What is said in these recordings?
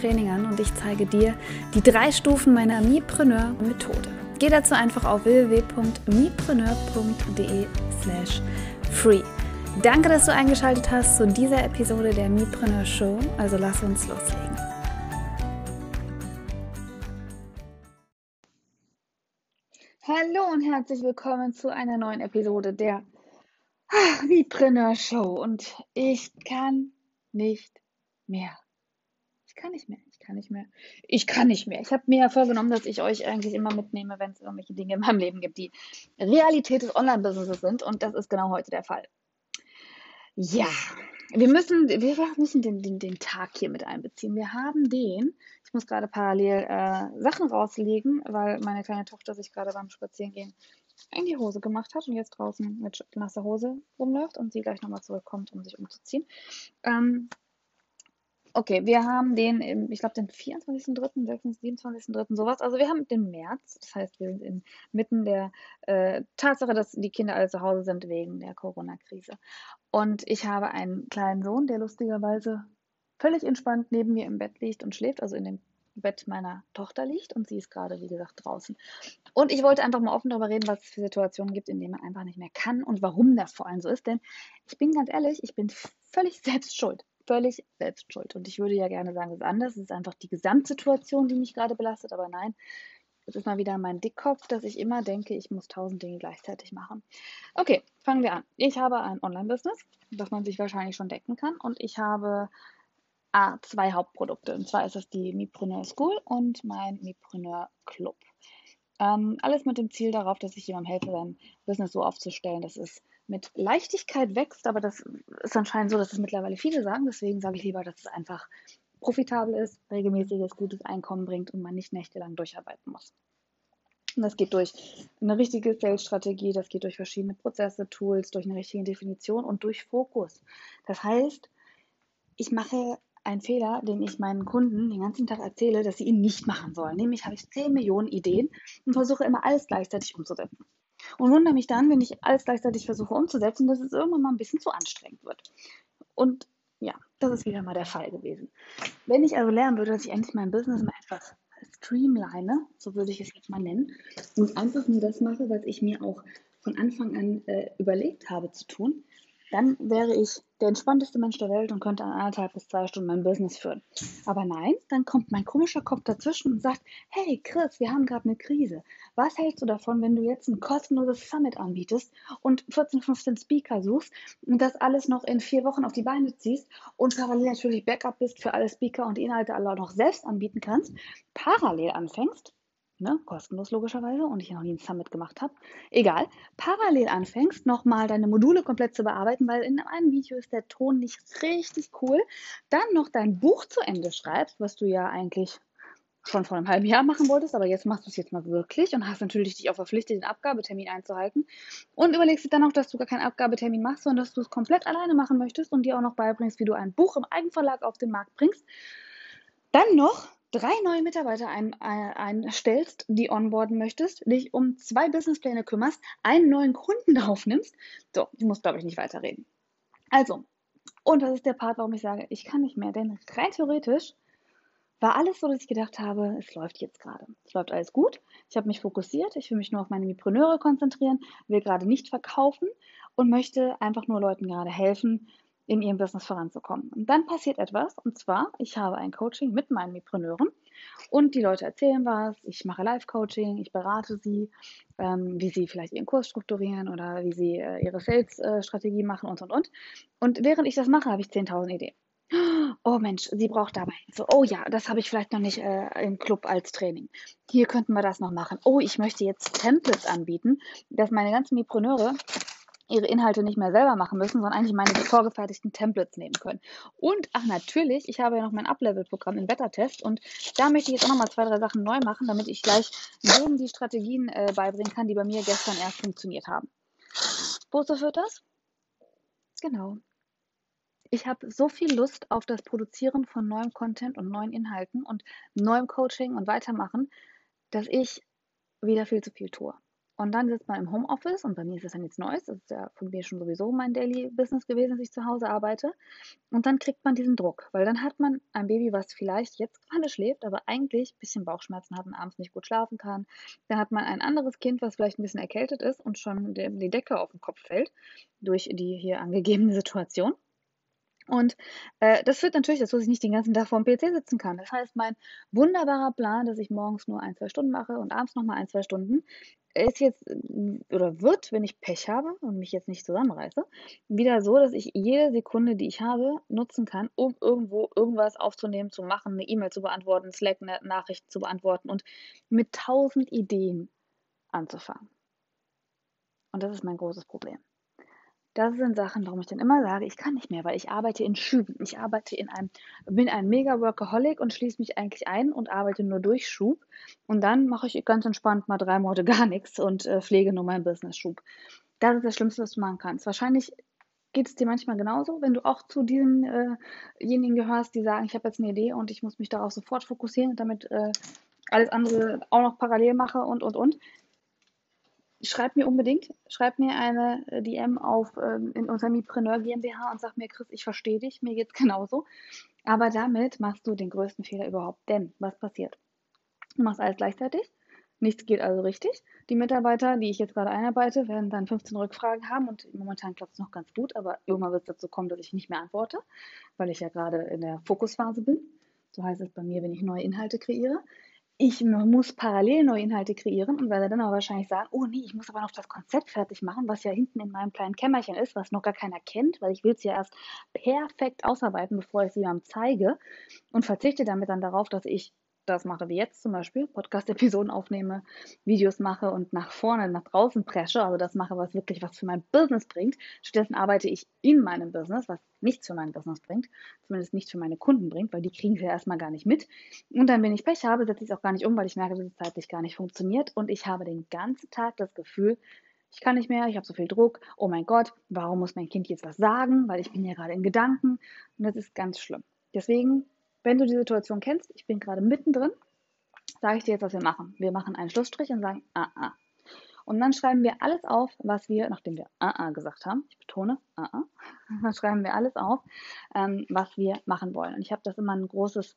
Training an und ich zeige dir die drei Stufen meiner Mipreneur-Methode. Geh dazu einfach auf www.mipreneur.de slash free. Danke, dass du eingeschaltet hast zu dieser Episode der Mipreneur Show. Also lass uns loslegen. Hallo und herzlich willkommen zu einer neuen Episode der Mipreneur Show. Und ich kann nicht mehr kann nicht mehr, ich kann nicht mehr, ich kann nicht mehr. Ich habe mir ja vorgenommen, dass ich euch eigentlich immer mitnehme, wenn es irgendwelche Dinge in meinem Leben gibt, die Realität des Online-Businesses sind. Und das ist genau heute der Fall. Ja, wir müssen, wir müssen den, den, den Tag hier mit einbeziehen. Wir haben den, ich muss gerade parallel äh, Sachen rauslegen, weil meine kleine Tochter sich gerade beim Spazierengehen in die Hose gemacht hat und jetzt draußen mit nasser Hose rumläuft und sie gleich nochmal zurückkommt, um sich umzuziehen. Ähm, Okay, wir haben den, ich glaube, den 24.3., 27.3., sowas. Also wir haben den März. Das heißt, wir sind inmitten der äh, Tatsache, dass die Kinder alle zu Hause sind wegen der Corona-Krise. Und ich habe einen kleinen Sohn, der lustigerweise völlig entspannt neben mir im Bett liegt und schläft, also in dem Bett meiner Tochter liegt und sie ist gerade, wie gesagt, draußen. Und ich wollte einfach mal offen darüber reden, was es für Situationen gibt, in denen man einfach nicht mehr kann und warum das vor allem so ist. Denn ich bin ganz ehrlich, ich bin völlig selbst schuld völlig selbst schuld. Und ich würde ja gerne sagen, es ist anders. Es ist einfach die Gesamtsituation, die mich gerade belastet. Aber nein, es ist mal wieder mein Dickkopf, dass ich immer denke, ich muss tausend Dinge gleichzeitig machen. Okay, fangen wir an. Ich habe ein Online-Business, das man sich wahrscheinlich schon decken kann. Und ich habe ah, zwei Hauptprodukte. Und zwar ist es die Mipreneur School und mein Mipreneur Club. Ähm, alles mit dem Ziel darauf, dass ich jemandem helfe, sein Business so aufzustellen, dass es mit Leichtigkeit wächst, aber das ist anscheinend so, dass es mittlerweile viele sagen. Deswegen sage ich lieber, dass es einfach profitabel ist, regelmäßiges, gutes Einkommen bringt und man nicht nächtelang durcharbeiten muss. Und das geht durch eine richtige Sales-Strategie, das geht durch verschiedene Prozesse, Tools, durch eine richtige Definition und durch Fokus. Das heißt, ich mache einen Fehler, den ich meinen Kunden den ganzen Tag erzähle, dass sie ihn nicht machen sollen. Nämlich habe ich 10 Millionen Ideen und versuche immer alles gleichzeitig umzusetzen und wundere mich dann, wenn ich alles gleichzeitig versuche umzusetzen, dass es irgendwann mal ein bisschen zu anstrengend wird. Und ja, das ist wieder mal der Fall gewesen. Wenn ich also lernen würde, dass ich endlich mein Business mal etwas streamline, so würde ich es jetzt mal nennen, und einfach nur das mache, was ich mir auch von Anfang an äh, überlegt habe zu tun, dann wäre ich der entspannteste Mensch der Welt und könnte an anderthalb bis zwei Stunden mein Business führen. Aber nein, dann kommt mein komischer Kopf dazwischen und sagt, hey Chris, wir haben gerade eine Krise. Was hältst du davon, wenn du jetzt ein kostenloses Summit anbietest und 14, 15 Speaker suchst und das alles noch in vier Wochen auf die Beine ziehst und parallel natürlich Backup bist für alle Speaker und Inhalte alle auch noch selbst anbieten kannst, parallel anfängst, ne, kostenlos logischerweise und ich noch nie ein Summit gemacht habe, egal, parallel anfängst, nochmal deine Module komplett zu bearbeiten, weil in einem Video ist der Ton nicht richtig cool, dann noch dein Buch zu Ende schreibst, was du ja eigentlich schon vor einem halben Jahr machen wolltest, aber jetzt machst du es jetzt mal wirklich und hast natürlich dich auch verpflichtet, den Abgabetermin einzuhalten. Und überlegst dir dann auch, dass du gar keinen Abgabetermin machst, sondern dass du es komplett alleine machen möchtest und dir auch noch beibringst, wie du ein Buch im Eigenverlag auf den Markt bringst. Dann noch drei neue Mitarbeiter ein, ein, einstellst, die onboarden möchtest, dich um zwei Businesspläne kümmerst, einen neuen Kunden aufnimmst. So, ich muss, glaube ich, nicht weiterreden. Also, und das ist der Part, warum ich sage, ich kann nicht mehr, denn rein theoretisch war alles so, dass ich gedacht habe, es läuft jetzt gerade. Es läuft alles gut. Ich habe mich fokussiert. Ich will mich nur auf meine Mipreneure konzentrieren, will gerade nicht verkaufen und möchte einfach nur Leuten gerade helfen, in ihrem Business voranzukommen. Und dann passiert etwas, und zwar, ich habe ein Coaching mit meinen Mipreneuren und die Leute erzählen was, ich mache Live-Coaching, ich berate sie, ähm, wie sie vielleicht ihren Kurs strukturieren oder wie sie äh, ihre Sales-Strategie machen und, und, und. Und während ich das mache, habe ich 10.000 Ideen. Oh Mensch, sie braucht dabei Hilfe. Oh ja, das habe ich vielleicht noch nicht äh, im Club als Training. Hier könnten wir das noch machen. Oh, ich möchte jetzt Templates anbieten, dass meine ganzen Mipreneure ihre Inhalte nicht mehr selber machen müssen, sondern eigentlich meine vorgefertigten Templates nehmen können. Und, ach natürlich, ich habe ja noch mein Up-Level-Programm im Beta-Test und da möchte ich jetzt auch nochmal zwei, drei Sachen neu machen, damit ich gleich jedem die Strategien äh, beibringen kann, die bei mir gestern erst funktioniert haben. Wozu führt das? Genau. Ich habe so viel Lust auf das Produzieren von neuem Content und neuen Inhalten und neuem Coaching und Weitermachen, dass ich wieder viel zu viel tue. Und dann sitzt man im Homeoffice und bei mir ist das dann jetzt Neues. Das ist ja von mir schon sowieso mein Daily Business gewesen, dass ich zu Hause arbeite. Und dann kriegt man diesen Druck, weil dann hat man ein Baby, was vielleicht jetzt gerade schläft, aber eigentlich ein bisschen Bauchschmerzen hat und abends nicht gut schlafen kann. Dann hat man ein anderes Kind, was vielleicht ein bisschen erkältet ist und schon die Decke auf den Kopf fällt durch die hier angegebene Situation. Und äh, das führt natürlich dazu, dass ich nicht den ganzen Tag vor dem PC sitzen kann. Das heißt, mein wunderbarer Plan, dass ich morgens nur ein, zwei Stunden mache und abends nochmal ein, zwei Stunden, ist jetzt oder wird, wenn ich Pech habe und mich jetzt nicht zusammenreiße, wieder so, dass ich jede Sekunde, die ich habe, nutzen kann, um irgendwo irgendwas aufzunehmen, zu machen, eine E-Mail zu beantworten, Slack-Nachrichten zu beantworten und mit tausend Ideen anzufangen. Und das ist mein großes Problem. Das sind Sachen, warum ich dann immer sage, ich kann nicht mehr, weil ich arbeite in Schüben. Ich arbeite in einem, bin ein mega Workaholic und schließe mich eigentlich ein und arbeite nur durch Schub. Und dann mache ich ganz entspannt mal drei Monate gar nichts und äh, pflege nur meinen Business-Schub. Das ist das Schlimmste, was du machen kannst. Wahrscheinlich geht es dir manchmal genauso, wenn du auch zu denjenigen äh gehörst, die sagen, ich habe jetzt eine Idee und ich muss mich darauf sofort fokussieren, damit äh, alles andere auch noch parallel mache und, und, und schreib mir unbedingt, schreib mir eine äh, DM auf ähm, in unserer Mipreneur GmbH und sag mir, Chris, ich verstehe dich, mir geht's genauso. Aber damit machst du den größten Fehler überhaupt. Denn was passiert? Du machst alles gleichzeitig. Nichts geht also richtig. Die Mitarbeiter, die ich jetzt gerade einarbeite, werden dann 15 Rückfragen haben und momentan klappt es noch ganz gut, aber irgendwann wird es dazu kommen, dass ich nicht mehr antworte, weil ich ja gerade in der Fokusphase bin. So heißt es bei mir, wenn ich neue Inhalte kreiere ich muss parallel neue Inhalte kreieren und werde dann aber wahrscheinlich sagen, oh nee, ich muss aber noch das Konzept fertig machen, was ja hinten in meinem kleinen Kämmerchen ist, was noch gar keiner kennt, weil ich will es ja erst perfekt ausarbeiten, bevor ich es jemandem zeige und verzichte damit dann darauf, dass ich das mache, wie jetzt zum Beispiel, Podcast-Episoden aufnehme, Videos mache und nach vorne, nach draußen presche, also das mache, was wirklich was für mein Business bringt. Stattdessen arbeite ich in meinem Business, was nichts für mein Business bringt, zumindest nicht für meine Kunden bringt, weil die kriegen es ja erstmal gar nicht mit. Und dann, wenn ich Pech habe, setze ich es auch gar nicht um, weil ich merke, dass es zeitlich gar nicht funktioniert und ich habe den ganzen Tag das Gefühl, ich kann nicht mehr, ich habe so viel Druck, oh mein Gott, warum muss mein Kind jetzt was sagen, weil ich bin ja gerade in Gedanken und das ist ganz schlimm. Deswegen wenn du die Situation kennst, ich bin gerade mittendrin, sage ich dir jetzt, was wir machen. Wir machen einen Schlussstrich und sagen, ah, ah. Und dann schreiben wir alles auf, was wir, nachdem wir ah, ah gesagt haben, ich betone, ah, ah, dann schreiben wir alles auf, ähm, was wir machen wollen. Und ich habe das immer ein großes,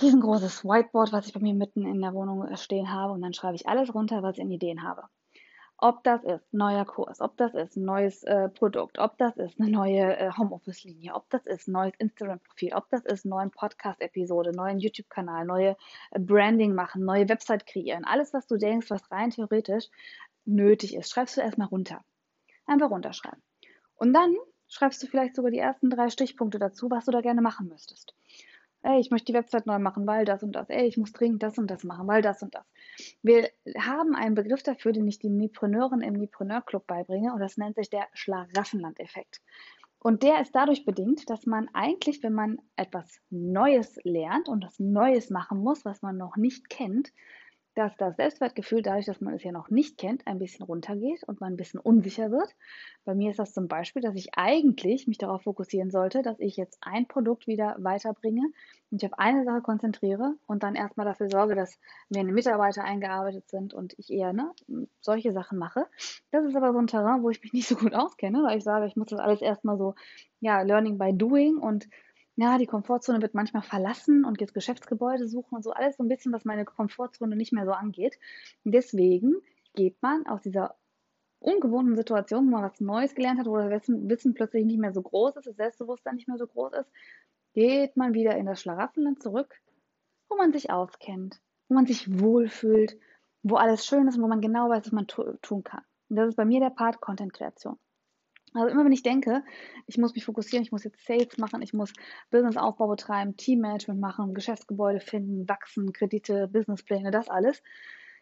riesengroßes Whiteboard, was ich bei mir mitten in der Wohnung stehen habe. Und dann schreibe ich alles runter, was ich in Ideen habe. Ob das ist neuer Kurs, ob das ist ein neues äh, Produkt, ob das ist eine neue äh, Homeoffice-Linie, ob das ist ein neues Instagram-Profil, ob das ist neue Podcast-Episode, neuen YouTube-Kanal, neue äh, Branding machen, neue Website kreieren. Alles, was du denkst, was rein theoretisch nötig ist, schreibst du erstmal runter. Einfach runterschreiben. Und dann schreibst du vielleicht sogar die ersten drei Stichpunkte dazu, was du da gerne machen müsstest ey, ich möchte die Website neu machen, weil das und das, ey, ich muss dringend das und das machen, weil das und das. Wir haben einen Begriff dafür, den ich den Mipreneuren im Mipreneur Club beibringe und das nennt sich der Schlaraffenland-Effekt. Und der ist dadurch bedingt, dass man eigentlich, wenn man etwas Neues lernt und das Neues machen muss, was man noch nicht kennt, dass das Selbstwertgefühl, dadurch, dass man es ja noch nicht kennt, ein bisschen runtergeht und man ein bisschen unsicher wird. Bei mir ist das zum Beispiel, dass ich eigentlich mich darauf fokussieren sollte, dass ich jetzt ein Produkt wieder weiterbringe und ich auf eine Sache konzentriere und dann erstmal dafür sorge, dass meine Mitarbeiter eingearbeitet sind und ich eher ne, solche Sachen mache. Das ist aber so ein Terrain, wo ich mich nicht so gut auskenne, weil ich sage, ich muss das alles erstmal so, ja, Learning by Doing und ja, die Komfortzone wird manchmal verlassen und jetzt Geschäftsgebäude suchen und so alles so ein bisschen, was meine Komfortzone nicht mehr so angeht. Deswegen geht man aus dieser ungewohnten Situation, wo man was Neues gelernt hat, wo das Wissen plötzlich nicht mehr so groß ist, das Selbstbewusstsein nicht mehr so groß ist, geht man wieder in das Schlaraffenland zurück, wo man sich auskennt, wo man sich wohlfühlt, wo alles schön ist und wo man genau weiß, was man tun kann. Und das ist bei mir der Part Content-Kreation. Also immer wenn ich denke, ich muss mich fokussieren, ich muss jetzt Sales machen, ich muss Businessaufbau betreiben, Teammanagement machen, Geschäftsgebäude finden, wachsen, Kredite, Businesspläne, das alles,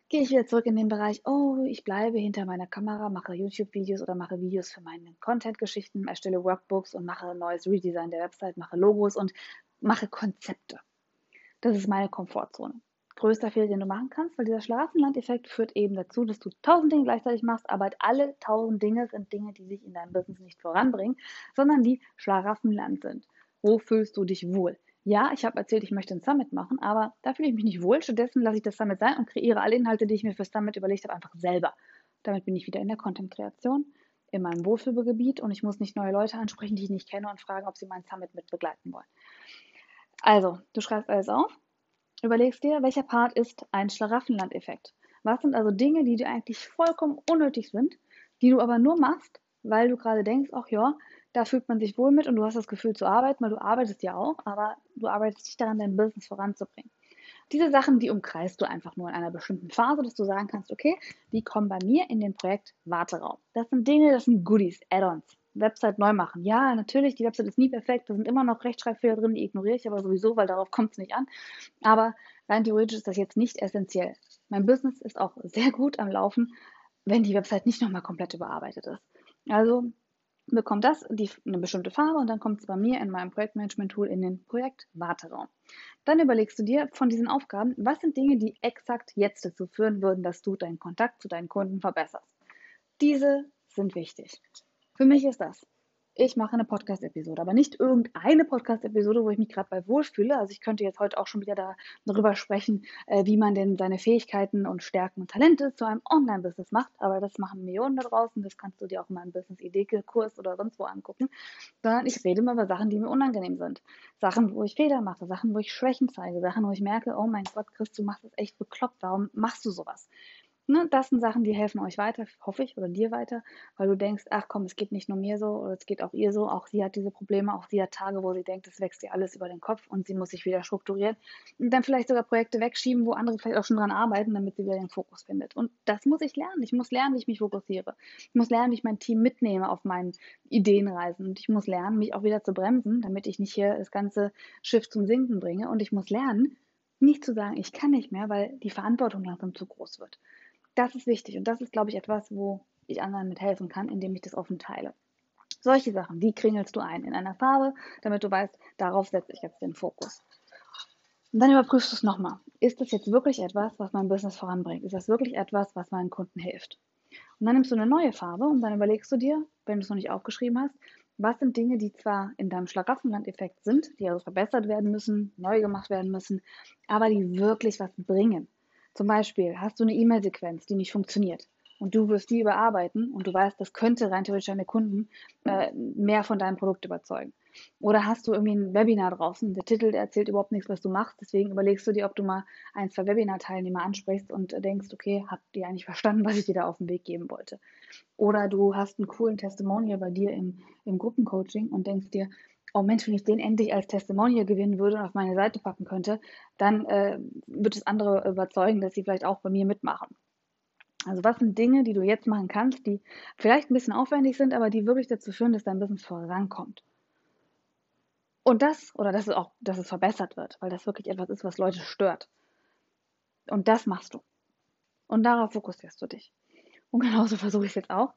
gehe ich wieder zurück in den Bereich, oh, ich bleibe hinter meiner Kamera, mache YouTube-Videos oder mache Videos für meine Content-Geschichten, erstelle Workbooks und mache ein neues Redesign der Website, mache Logos und mache Konzepte. Das ist meine Komfortzone. Größter Fehler, den du machen kannst, weil dieser Schlafenland-Effekt führt eben dazu, dass du tausend Dinge gleichzeitig machst, aber alle tausend Dinge sind Dinge, die sich in deinem Business nicht voranbringen, sondern die Schlaraffenland sind. Wo fühlst du dich wohl? Ja, ich habe erzählt, ich möchte ein Summit machen, aber da fühle ich mich nicht wohl. Stattdessen lasse ich das Summit sein und kreiere alle Inhalte, die ich mir für Summit überlegt habe, einfach selber. Damit bin ich wieder in der Content-Kreation, in meinem Wohlfühlgebiet und ich muss nicht neue Leute ansprechen, die ich nicht kenne und fragen, ob sie mein Summit mit begleiten wollen. Also, du schreibst alles auf, überlegst dir, welcher Part ist ein Schlaraffenland-Effekt. Was sind also Dinge, die dir eigentlich vollkommen unnötig sind, die du aber nur machst, weil du gerade denkst, ach ja, da fühlt man sich wohl mit und du hast das Gefühl zu arbeiten, weil du arbeitest ja auch, aber du arbeitest nicht daran, dein Business voranzubringen. Diese Sachen, die umkreist du einfach nur in einer bestimmten Phase, dass du sagen kannst, okay, die kommen bei mir in den Projekt Warteraum. Das sind Dinge, das sind Goodies, Add-ons. Website neu machen. Ja, natürlich, die Website ist nie perfekt, da sind immer noch Rechtschreibfehler drin, die ignoriere ich aber sowieso, weil darauf kommt es nicht an. Aber rein theoretisch ist das jetzt nicht essentiell. Mein Business ist auch sehr gut am Laufen, wenn die Website nicht nochmal komplett überarbeitet ist. Also bekommt das die, eine bestimmte Farbe und dann kommt es bei mir in meinem Projektmanagement-Tool in den Projekt-Warteraum. Dann überlegst du dir von diesen Aufgaben, was sind Dinge, die exakt jetzt dazu führen würden, dass du deinen Kontakt zu deinen Kunden verbesserst. Diese sind wichtig. Für mich ist das ich mache eine Podcast-Episode, aber nicht irgendeine Podcast-Episode, wo ich mich gerade bei wohlfühle. Also ich könnte jetzt heute auch schon wieder da, darüber sprechen, äh, wie man denn seine Fähigkeiten und Stärken und Talente zu einem Online-Business macht, aber das machen Millionen da draußen, das kannst du dir auch in meinem Business-Idee-Kurs oder sonst wo angucken, sondern ich rede mal über Sachen, die mir unangenehm sind. Sachen, wo ich Fehler mache, Sachen, wo ich Schwächen zeige, Sachen, wo ich merke, oh mein Gott, Chris, du machst das echt bekloppt, warum machst du sowas? Ne, das sind Sachen, die helfen euch weiter, hoffe ich, oder dir weiter, weil du denkst, ach komm, es geht nicht nur mir so, oder es geht auch ihr so, auch sie hat diese Probleme, auch sie hat Tage, wo sie denkt, es wächst ihr alles über den Kopf und sie muss sich wieder strukturieren und dann vielleicht sogar Projekte wegschieben, wo andere vielleicht auch schon dran arbeiten, damit sie wieder den Fokus findet. Und das muss ich lernen. Ich muss lernen, wie ich mich fokussiere. Ich muss lernen, wie ich mein Team mitnehme auf meinen Ideenreisen. Und ich muss lernen, mich auch wieder zu bremsen, damit ich nicht hier das ganze Schiff zum Sinken bringe. Und ich muss lernen, nicht zu sagen, ich kann nicht mehr, weil die Verantwortung langsam zu groß wird. Das ist wichtig und das ist, glaube ich, etwas, wo ich anderen mit helfen kann, indem ich das offen teile. Solche Sachen, die kringelst du ein in einer Farbe, damit du weißt, darauf setze ich jetzt den Fokus. Und dann überprüfst du es nochmal. Ist das jetzt wirklich etwas, was mein Business voranbringt? Ist das wirklich etwas, was meinen Kunden hilft? Und dann nimmst du eine neue Farbe und dann überlegst du dir, wenn du es noch nicht aufgeschrieben hast, was sind Dinge, die zwar in deinem Schlaraffenland-Effekt sind, die also verbessert werden müssen, neu gemacht werden müssen, aber die wirklich was bringen. Zum Beispiel hast du eine E-Mail-Sequenz, die nicht funktioniert und du wirst die überarbeiten und du weißt, das könnte rein theoretisch deine Kunden äh, mehr von deinem Produkt überzeugen. Oder hast du irgendwie ein Webinar draußen, der Titel der erzählt überhaupt nichts, was du machst, deswegen überlegst du dir, ob du mal ein, zwei Webinar-Teilnehmer ansprichst und denkst, okay, habt ihr eigentlich verstanden, was ich dir da auf den Weg geben wollte? Oder du hast einen coolen Testimonial bei dir im, im Gruppencoaching und denkst dir, oh Mensch, wenn ich den endlich als Testimonial gewinnen würde und auf meine Seite packen könnte, dann äh, wird es andere überzeugen, dass sie vielleicht auch bei mir mitmachen. Also was sind Dinge, die du jetzt machen kannst, die vielleicht ein bisschen aufwendig sind, aber die wirklich dazu führen, dass dein Business vorankommt. Und das, oder dass es auch, dass es verbessert wird, weil das wirklich etwas ist, was Leute stört. Und das machst du. Und darauf fokussierst du dich. Und genauso versuche ich es jetzt auch.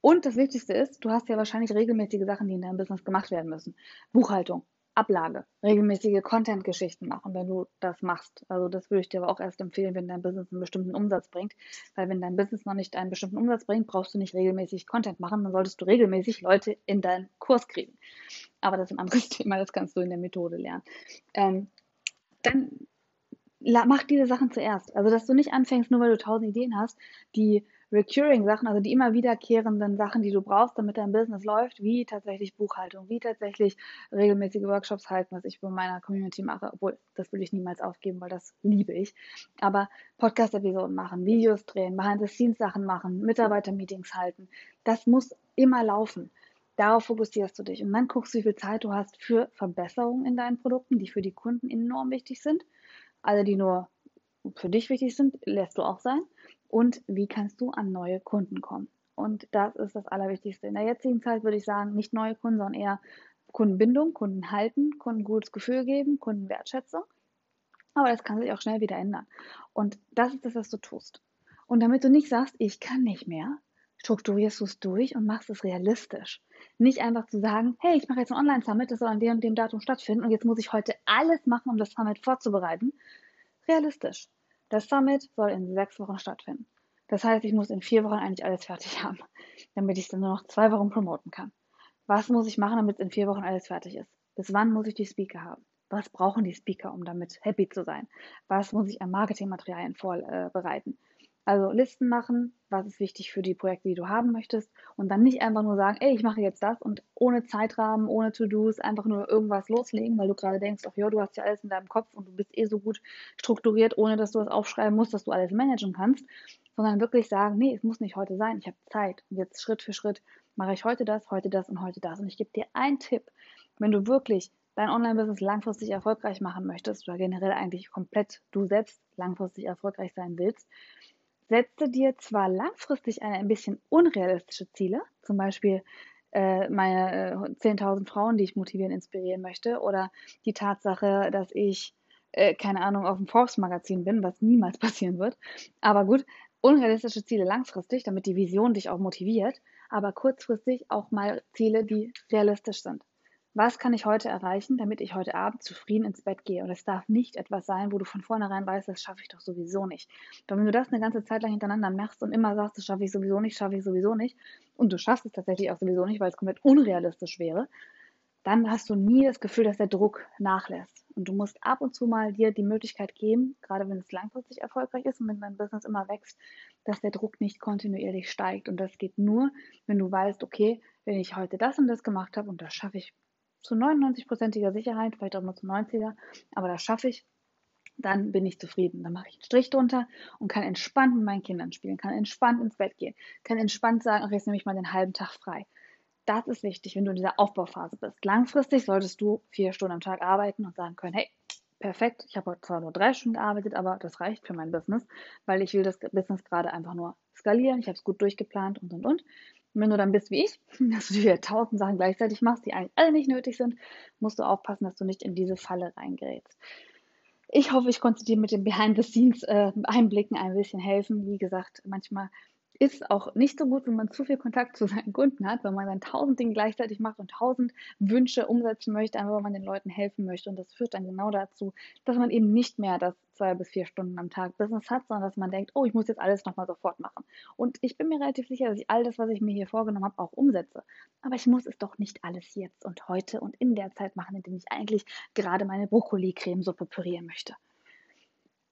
Und das Wichtigste ist, du hast ja wahrscheinlich regelmäßige Sachen, die in deinem Business gemacht werden müssen. Buchhaltung, Ablage, regelmäßige Content-Geschichten machen, wenn du das machst. Also das würde ich dir aber auch erst empfehlen, wenn dein Business einen bestimmten Umsatz bringt. Weil wenn dein Business noch nicht einen bestimmten Umsatz bringt, brauchst du nicht regelmäßig Content machen, dann solltest du regelmäßig Leute in deinen Kurs kriegen. Aber das ist ein anderes Thema, das kannst du in der Methode lernen. Ähm, dann mach diese Sachen zuerst. Also dass du nicht anfängst, nur weil du tausend Ideen hast, die recurring Sachen, also die immer wiederkehrenden Sachen, die du brauchst, damit dein Business läuft, wie tatsächlich Buchhaltung, wie tatsächlich regelmäßige Workshops halten, was ich bei meiner Community mache, obwohl das will ich niemals aufgeben, weil das liebe ich. Aber Podcast-Episoden machen, Videos drehen, Behind-the-Scenes-Sachen machen, Mitarbeiter-Meetings halten, das muss immer laufen. Darauf fokussierst du dich und dann guckst du, wie viel Zeit du hast für Verbesserungen in deinen Produkten, die für die Kunden enorm wichtig sind. Alle, die nur für dich wichtig sind, lässt du auch sein und wie kannst du an neue Kunden kommen. Und das ist das Allerwichtigste. In der jetzigen Zeit würde ich sagen, nicht neue Kunden, sondern eher Kundenbindung, Kunden halten, Kunden gutes Gefühl geben, Kundenwertschätzung. Aber das kann sich auch schnell wieder ändern. Und das ist das, was du tust. Und damit du nicht sagst, ich kann nicht mehr, strukturierst du es durch und machst es realistisch. Nicht einfach zu sagen, hey, ich mache jetzt ein Online-Summit, das soll an dem und dem Datum stattfinden und jetzt muss ich heute alles machen, um das Summit vorzubereiten. Realistisch. Das Summit soll in sechs Wochen stattfinden. Das heißt, ich muss in vier Wochen eigentlich alles fertig haben, damit ich es dann nur noch zwei Wochen promoten kann. Was muss ich machen, damit es in vier Wochen alles fertig ist? Bis wann muss ich die Speaker haben? Was brauchen die Speaker, um damit happy zu sein? Was muss ich an Marketingmaterialien vorbereiten? Äh, also Listen machen, was ist wichtig für die Projekte, die du haben möchtest. Und dann nicht einfach nur sagen, ey, ich mache jetzt das und ohne Zeitrahmen, ohne To-Dos einfach nur irgendwas loslegen, weil du gerade denkst, ach ja, du hast ja alles in deinem Kopf und du bist eh so gut strukturiert, ohne dass du es aufschreiben musst, dass du alles managen kannst, sondern wirklich sagen, nee, es muss nicht heute sein, ich habe Zeit. Und jetzt Schritt für Schritt mache ich heute das, heute das und heute das. Und ich gebe dir einen Tipp, wenn du wirklich dein Online-Business langfristig erfolgreich machen möchtest oder generell eigentlich komplett du selbst langfristig erfolgreich sein willst, setze dir zwar langfristig eine ein bisschen unrealistische Ziele, zum Beispiel äh, meine äh, 10.000 Frauen, die ich motivieren, inspirieren möchte, oder die Tatsache, dass ich, äh, keine Ahnung, auf dem Forbes-Magazin bin, was niemals passieren wird. Aber gut, unrealistische Ziele langfristig, damit die Vision dich auch motiviert, aber kurzfristig auch mal Ziele, die realistisch sind was kann ich heute erreichen, damit ich heute Abend zufrieden ins Bett gehe. Und es darf nicht etwas sein, wo du von vornherein weißt, das schaffe ich doch sowieso nicht. Weil wenn du das eine ganze Zeit lang hintereinander machst und immer sagst, das schaffe ich sowieso nicht, schaffe ich sowieso nicht, und du schaffst es tatsächlich auch sowieso nicht, weil es komplett unrealistisch wäre, dann hast du nie das Gefühl, dass der Druck nachlässt. Und du musst ab und zu mal dir die Möglichkeit geben, gerade wenn es langfristig erfolgreich ist und wenn dein Business immer wächst, dass der Druck nicht kontinuierlich steigt. Und das geht nur, wenn du weißt, okay, wenn ich heute das und das gemacht habe und das schaffe ich zu 99%iger Sicherheit, vielleicht auch nur zu 90er, aber das schaffe ich, dann bin ich zufrieden. Dann mache ich einen Strich drunter und kann entspannt mit meinen Kindern spielen, kann entspannt ins Bett gehen, kann entspannt sagen, ach, jetzt nehme ich mal den halben Tag frei. Das ist wichtig, wenn du in dieser Aufbauphase bist. Langfristig solltest du vier Stunden am Tag arbeiten und sagen können, hey, perfekt, ich habe zwar nur drei Stunden gearbeitet, aber das reicht für mein Business, weil ich will das Business gerade einfach nur skalieren, ich habe es gut durchgeplant und und und. Wenn du dann bist wie ich, dass du dir tausend Sachen gleichzeitig machst, die eigentlich alle nicht nötig sind, musst du aufpassen, dass du nicht in diese Falle reingerätst. Ich hoffe, ich konnte dir mit den Behind-the-Scenes-Einblicken äh, ein bisschen helfen. Wie gesagt, manchmal ist auch nicht so gut, wenn man zu viel Kontakt zu seinen Kunden hat, weil man dann tausend Dinge gleichzeitig macht und tausend Wünsche umsetzen möchte, einfach weil man den Leuten helfen möchte. Und das führt dann genau dazu, dass man eben nicht mehr das zwei bis vier Stunden am Tag Business hat, sondern dass man denkt, oh, ich muss jetzt alles nochmal sofort machen. Und ich bin mir relativ sicher, dass ich all das, was ich mir hier vorgenommen habe, auch umsetze. Aber ich muss es doch nicht alles jetzt und heute und in der Zeit machen, in der ich eigentlich gerade meine Brokkoli-Cremesuppe pürieren möchte.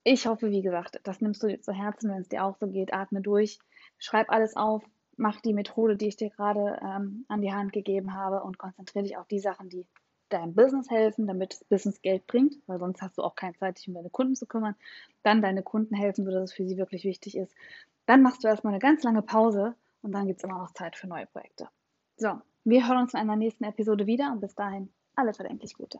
Ich hoffe, wie gesagt, das nimmst du dir zu Herzen, wenn es dir auch so geht. Atme durch, schreib alles auf, mach die Methode, die ich dir gerade ähm, an die Hand gegeben habe und konzentriere dich auf die Sachen, die deinem Business helfen, damit das Business Geld bringt, weil sonst hast du auch keine Zeit, dich um deine Kunden zu kümmern. Dann deine Kunden helfen, sodass es für sie wirklich wichtig ist. Dann machst du erstmal eine ganz lange Pause und dann gibt es immer noch Zeit für neue Projekte. So, wir hören uns in einer nächsten Episode wieder und bis dahin alles verdenklich Gute.